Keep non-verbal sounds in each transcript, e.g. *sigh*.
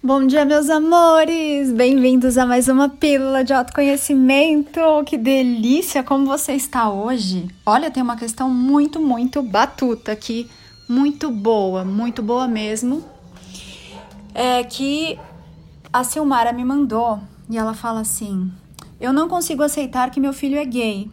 Bom dia, meus amores! Bem-vindos a mais uma pílula de autoconhecimento. Que delícia como você está hoje. Olha, tem uma questão muito, muito batuta aqui, muito boa, muito boa mesmo. É que a Silmara me mandou e ela fala assim: "Eu não consigo aceitar que meu filho é gay".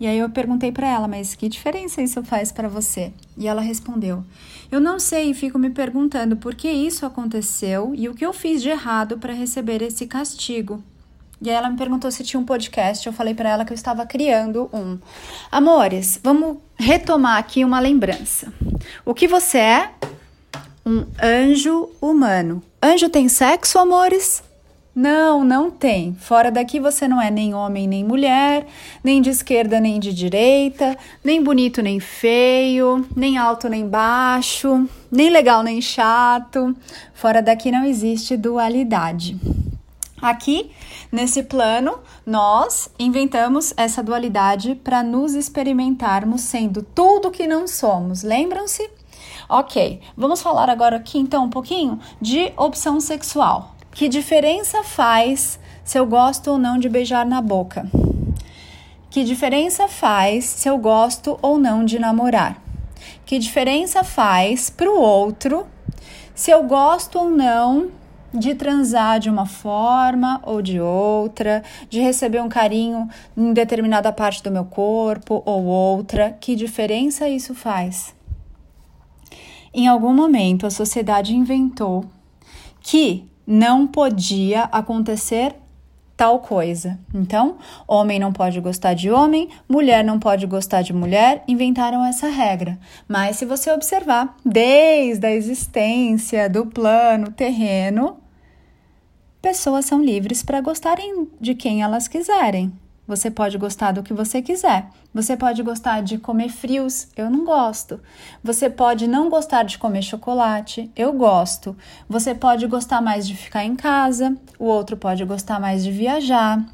E aí eu perguntei para ela, mas que diferença isso faz para você? E ela respondeu: Eu não sei e fico me perguntando por que isso aconteceu e o que eu fiz de errado para receber esse castigo. E aí ela me perguntou se tinha um podcast. Eu falei para ela que eu estava criando um. Amores, vamos retomar aqui uma lembrança. O que você é? Um anjo humano. Anjo tem sexo, amores? Não, não tem. Fora daqui você não é nem homem nem mulher, nem de esquerda nem de direita, nem bonito nem feio, nem alto nem baixo, nem legal nem chato. Fora daqui não existe dualidade. Aqui, nesse plano, nós inventamos essa dualidade para nos experimentarmos sendo tudo que não somos. Lembram-se? Ok, vamos falar agora aqui então um pouquinho de opção sexual. Que diferença faz se eu gosto ou não de beijar na boca? Que diferença faz se eu gosto ou não de namorar? Que diferença faz para o outro se eu gosto ou não de transar de uma forma ou de outra, de receber um carinho em determinada parte do meu corpo ou outra? Que diferença isso faz? Em algum momento a sociedade inventou que não podia acontecer tal coisa. Então, homem não pode gostar de homem, mulher não pode gostar de mulher, inventaram essa regra. Mas se você observar, desde a existência do plano terreno, pessoas são livres para gostarem de quem elas quiserem. Você pode gostar do que você quiser. Você pode gostar de comer frios, eu não gosto. Você pode não gostar de comer chocolate, eu gosto. Você pode gostar mais de ficar em casa, o outro pode gostar mais de viajar.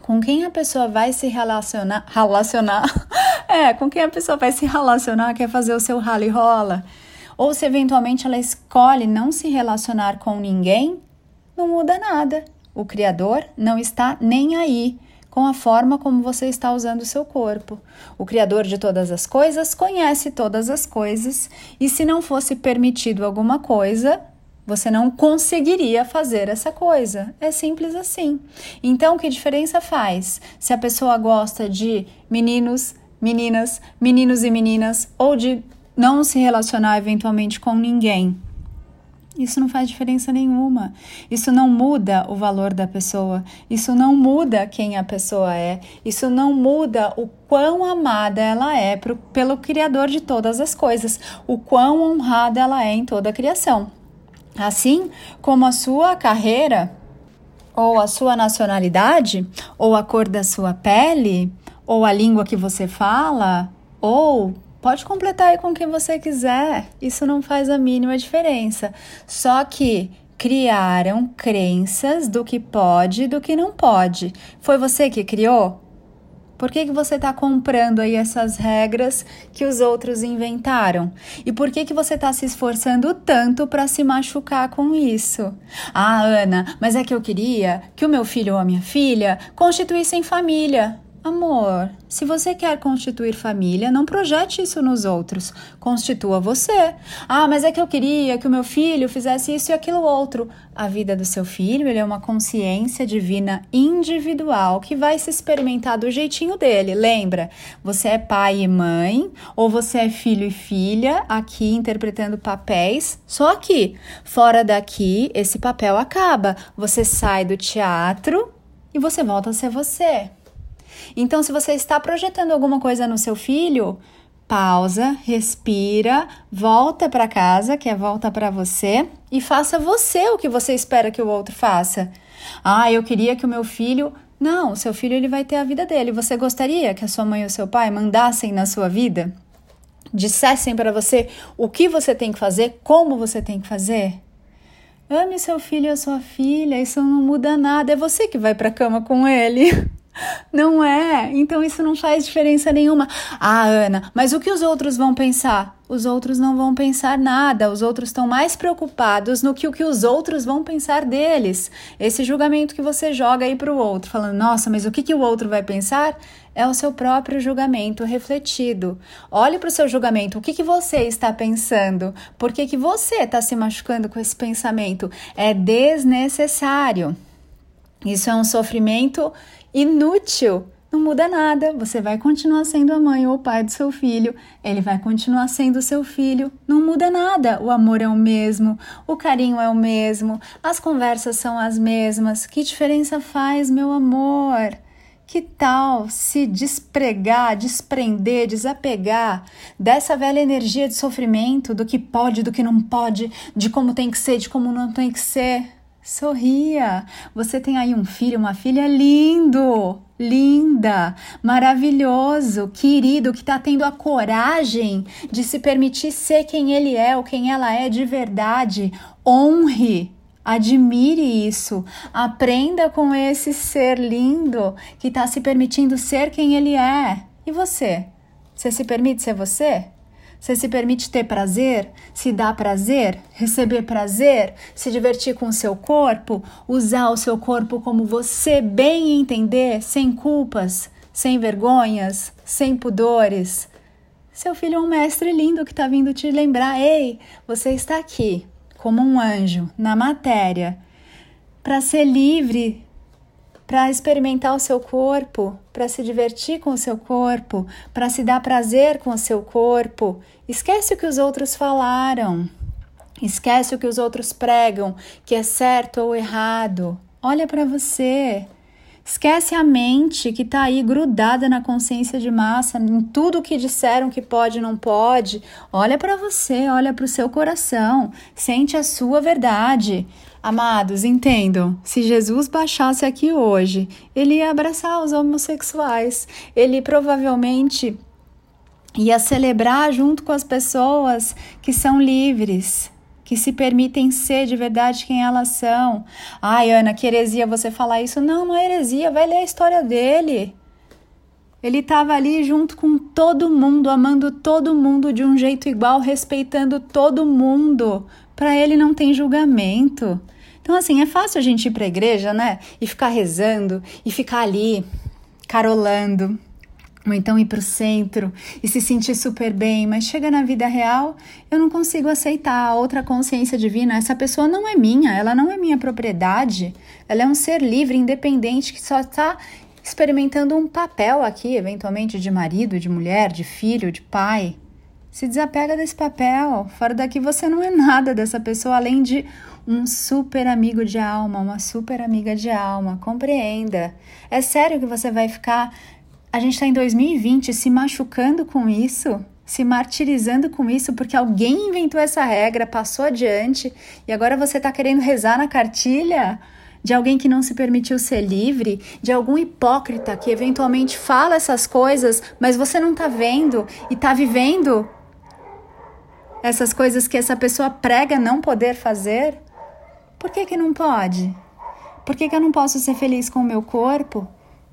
Com quem a pessoa vai se relacionar? Relacionar? *laughs* é, com quem a pessoa vai se relacionar quer fazer o seu rally rola. Ou se eventualmente ela escolhe não se relacionar com ninguém, não muda nada. O Criador não está nem aí com a forma como você está usando o seu corpo. O Criador de todas as coisas conhece todas as coisas, e se não fosse permitido alguma coisa, você não conseguiria fazer essa coisa. É simples assim. Então, que diferença faz se a pessoa gosta de meninos, meninas, meninos e meninas, ou de não se relacionar eventualmente com ninguém? Isso não faz diferença nenhuma. Isso não muda o valor da pessoa. Isso não muda quem a pessoa é. Isso não muda o quão amada ela é pro, pelo Criador de todas as coisas, o quão honrada ela é em toda a criação. Assim como a sua carreira, ou a sua nacionalidade, ou a cor da sua pele, ou a língua que você fala, ou Pode completar aí com quem você quiser, isso não faz a mínima diferença. Só que criaram crenças do que pode e do que não pode. Foi você que criou? Por que, que você está comprando aí essas regras que os outros inventaram? E por que, que você está se esforçando tanto para se machucar com isso? Ah, Ana, mas é que eu queria que o meu filho ou a minha filha constituíssem família. Amor, se você quer constituir família, não projete isso nos outros. Constitua você. Ah, mas é que eu queria que o meu filho fizesse isso e aquilo outro. A vida do seu filho é uma consciência divina individual que vai se experimentar do jeitinho dele. Lembra? Você é pai e mãe, ou você é filho e filha, aqui interpretando papéis. Só aqui. Fora daqui, esse papel acaba. Você sai do teatro e você volta a ser você. Então, se você está projetando alguma coisa no seu filho, pausa, respira, volta para casa, que é volta para você, e faça você o que você espera que o outro faça. Ah, eu queria que o meu filho. Não, seu filho ele vai ter a vida dele. Você gostaria que a sua mãe e o seu pai mandassem na sua vida? Dissessem para você o que você tem que fazer, como você tem que fazer? Ame seu filho e a sua filha, isso não muda nada, é você que vai para a cama com ele. *laughs* Não é. Então isso não faz diferença nenhuma. Ah, Ana, mas o que os outros vão pensar? Os outros não vão pensar nada. Os outros estão mais preocupados no que o que os outros vão pensar deles. Esse julgamento que você joga aí para o outro, falando, nossa, mas o que, que o outro vai pensar? É o seu próprio julgamento refletido. Olhe para o seu julgamento. O que, que você está pensando? Por que, que você está se machucando com esse pensamento? É desnecessário. Isso é um sofrimento inútil. Não muda nada, você vai continuar sendo a mãe ou o pai do seu filho, ele vai continuar sendo seu filho, não muda nada. O amor é o mesmo, o carinho é o mesmo, as conversas são as mesmas. Que diferença faz, meu amor? Que tal se despregar, desprender, desapegar dessa velha energia de sofrimento, do que pode, do que não pode, de como tem que ser, de como não tem que ser? Sorria. Você tem aí um filho, uma filha lindo, linda, maravilhoso, querido, que está tendo a coragem de se permitir ser quem ele é ou quem ela é de verdade. Honre. Admire isso, aprenda com esse ser lindo que está se permitindo ser quem ele é. E você? Você se permite ser você? Você se permite ter prazer, se dar prazer, receber prazer, se divertir com o seu corpo, usar o seu corpo como você bem entender, sem culpas, sem vergonhas, sem pudores. Seu filho é um mestre lindo que está vindo te lembrar: ei, você está aqui, como um anjo, na matéria, para ser livre para experimentar o seu corpo, para se divertir com o seu corpo, para se dar prazer com o seu corpo. Esquece o que os outros falaram. Esquece o que os outros pregam, que é certo ou errado. Olha para você. Esquece a mente que está aí grudada na consciência de massa, em tudo que disseram que pode e não pode. Olha para você, olha para o seu coração, sente a sua verdade. Amados, entendam: se Jesus baixasse aqui hoje, ele ia abraçar os homossexuais, ele provavelmente ia celebrar junto com as pessoas que são livres, que se permitem ser de verdade quem elas são. Ai, Ana, que heresia você falar isso. Não, não é heresia, vai ler a história dele. Ele estava ali junto com todo mundo, amando todo mundo de um jeito igual, respeitando todo mundo. Para ele não tem julgamento. Então, assim, é fácil a gente ir para a igreja, né? E ficar rezando, e ficar ali, carolando, ou então ir para o centro e se sentir super bem, mas chega na vida real, eu não consigo aceitar a outra consciência divina. Essa pessoa não é minha, ela não é minha propriedade, ela é um ser livre, independente, que só está experimentando um papel aqui, eventualmente de marido, de mulher, de filho, de pai. Se desapega desse papel. Fora daqui você não é nada dessa pessoa, além de um super amigo de alma, uma super amiga de alma. Compreenda. É sério que você vai ficar. A gente está em 2020 se machucando com isso? Se martirizando com isso porque alguém inventou essa regra, passou adiante e agora você está querendo rezar na cartilha? de alguém que não se permitiu ser livre, de algum hipócrita que eventualmente fala essas coisas, mas você não está vendo e está vivendo essas coisas que essa pessoa prega não poder fazer? Por que, que não pode? Por que, que eu não posso ser feliz com o meu corpo?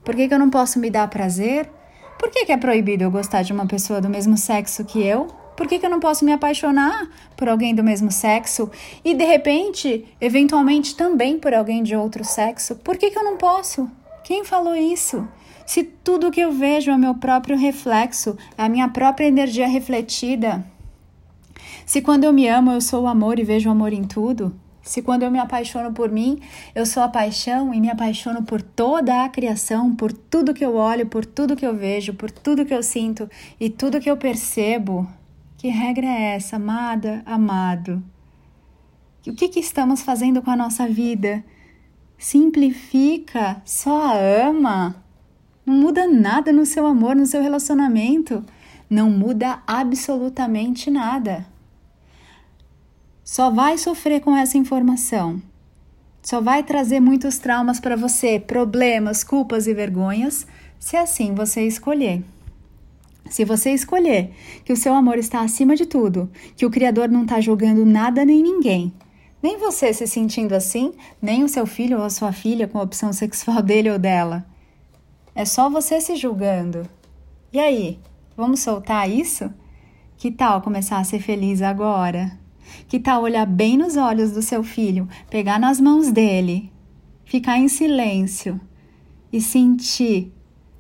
Por que, que eu não posso me dar prazer? Por que, que é proibido eu gostar de uma pessoa do mesmo sexo que eu? Por que, que eu não posso me apaixonar por alguém do mesmo sexo? E de repente, eventualmente também por alguém de outro sexo? Por que, que eu não posso? Quem falou isso? Se tudo que eu vejo é meu próprio reflexo, é a minha própria energia refletida. Se quando eu me amo eu sou o amor e vejo o amor em tudo, se quando eu me apaixono por mim, eu sou a paixão e me apaixono por toda a criação, por tudo que eu olho, por tudo que eu vejo, por tudo que eu sinto e tudo que eu percebo. Que regra é essa, amada, amado? O que, que estamos fazendo com a nossa vida? Simplifica, só ama. Não muda nada no seu amor, no seu relacionamento. Não muda absolutamente nada só vai sofrer com essa informação. Só vai trazer muitos traumas para você, problemas, culpas e vergonhas, se assim você escolher. Se você escolher que o seu amor está acima de tudo, que o Criador não está julgando nada nem ninguém, nem você se sentindo assim, nem o seu filho ou a sua filha com a opção sexual *laughs* dele ou dela. É só você se julgando. E aí, vamos soltar isso? Que tal começar a ser feliz agora? Que tal olhar bem nos olhos do seu filho, pegar nas mãos dele, ficar em silêncio e sentir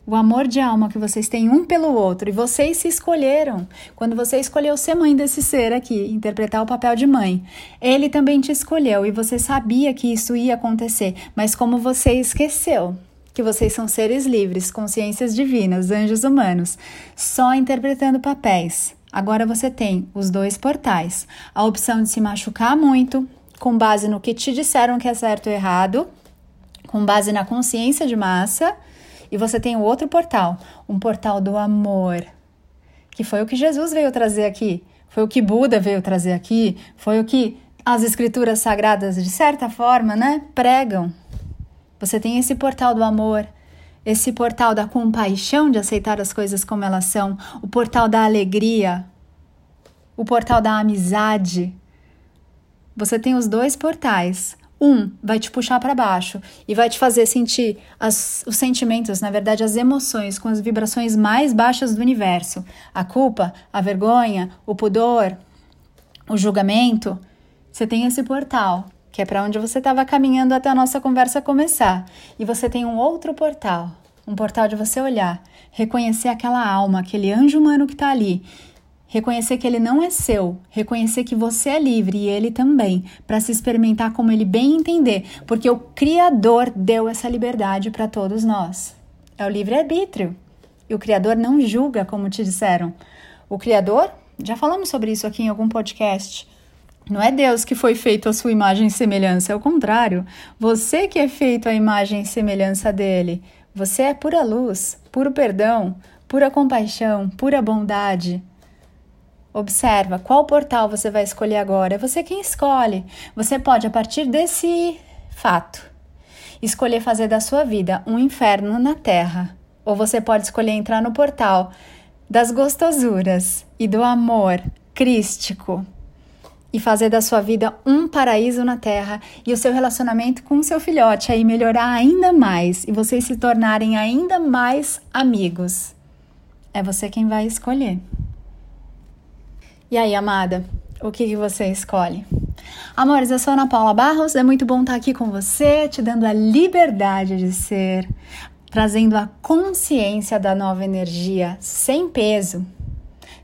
o amor de alma que vocês têm um pelo outro e vocês se escolheram. Quando você escolheu ser mãe desse ser aqui, interpretar o papel de mãe, ele também te escolheu e você sabia que isso ia acontecer, mas como você esqueceu que vocês são seres livres, consciências divinas, anjos humanos, só interpretando papéis. Agora você tem os dois portais: a opção de se machucar muito, com base no que te disseram que é certo ou errado, com base na consciência de massa e você tem o outro portal, um portal do amor, que foi o que Jesus veio trazer aqui, foi o que Buda veio trazer aqui, foi o que as escrituras sagradas, de certa forma, né, pregam. Você tem esse portal do amor, esse portal da compaixão de aceitar as coisas como elas são, o portal da alegria, o portal da amizade. Você tem os dois portais. Um vai te puxar para baixo e vai te fazer sentir as, os sentimentos, na verdade, as emoções com as vibrações mais baixas do universo: a culpa, a vergonha, o pudor, o julgamento. Você tem esse portal, que é para onde você estava caminhando até a nossa conversa começar. E você tem um outro portal, um portal de você olhar, reconhecer aquela alma, aquele anjo humano que está ali Reconhecer que ele não é seu, reconhecer que você é livre e ele também, para se experimentar como ele bem entender, porque o Criador deu essa liberdade para todos nós. É o livre-arbítrio. E o Criador não julga, como te disseram. O Criador, já falamos sobre isso aqui em algum podcast. Não é Deus que foi feito a sua imagem e semelhança, é o contrário. Você que é feito a imagem e semelhança dele. Você é pura luz, puro perdão, pura compaixão, pura bondade. Observa qual portal você vai escolher agora. É você quem escolhe. Você pode, a partir desse fato, escolher fazer da sua vida um inferno na terra. Ou você pode escolher entrar no portal das gostosuras e do amor crístico e fazer da sua vida um paraíso na terra e o seu relacionamento com o seu filhote aí melhorar ainda mais e vocês se tornarem ainda mais amigos. É você quem vai escolher. E aí, amada, o que, que você escolhe? Amores, eu sou Ana Paula Barros, é muito bom estar aqui com você, te dando a liberdade de ser, trazendo a consciência da nova energia sem peso,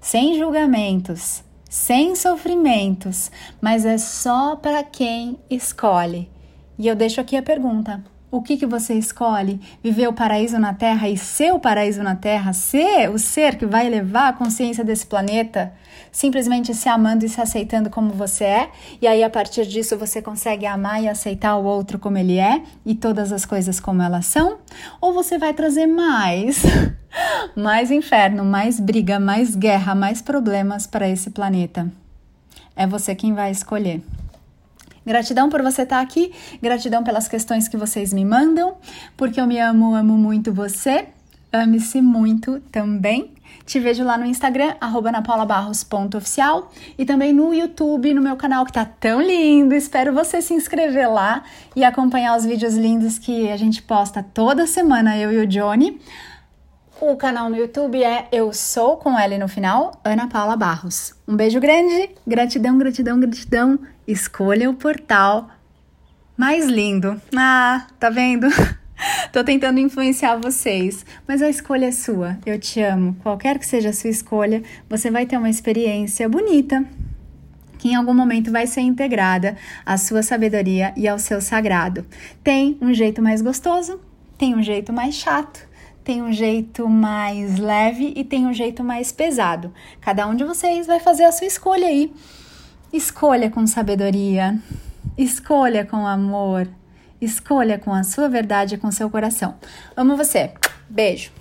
sem julgamentos, sem sofrimentos, mas é só para quem escolhe. E eu deixo aqui a pergunta: o que, que você escolhe? Viver o paraíso na Terra e ser o paraíso na Terra? Ser o ser que vai levar a consciência desse planeta? Simplesmente se amando e se aceitando como você é? E aí, a partir disso, você consegue amar e aceitar o outro como ele é e todas as coisas como elas são? Ou você vai trazer mais? *laughs* mais inferno, mais briga, mais guerra, mais problemas para esse planeta? É você quem vai escolher. Gratidão por você estar aqui, gratidão pelas questões que vocês me mandam, porque eu me amo, amo muito você. Ame-se muito também. Te vejo lá no Instagram, napaulabarros.oficial e também no YouTube, no meu canal que tá tão lindo. Espero você se inscrever lá e acompanhar os vídeos lindos que a gente posta toda semana, eu e o Johnny. O canal no YouTube é Eu Sou com L no final, Ana Paula Barros. Um beijo grande, gratidão, gratidão, gratidão. Escolha o portal mais lindo. Ah, tá vendo? *laughs* Tô tentando influenciar vocês, mas a escolha é sua. Eu te amo. Qualquer que seja a sua escolha, você vai ter uma experiência bonita que em algum momento vai ser integrada à sua sabedoria e ao seu sagrado. Tem um jeito mais gostoso, tem um jeito mais chato tem um jeito mais leve e tem um jeito mais pesado. Cada um de vocês vai fazer a sua escolha aí. Escolha com sabedoria, escolha com amor, escolha com a sua verdade e com seu coração. Amo você. Beijo.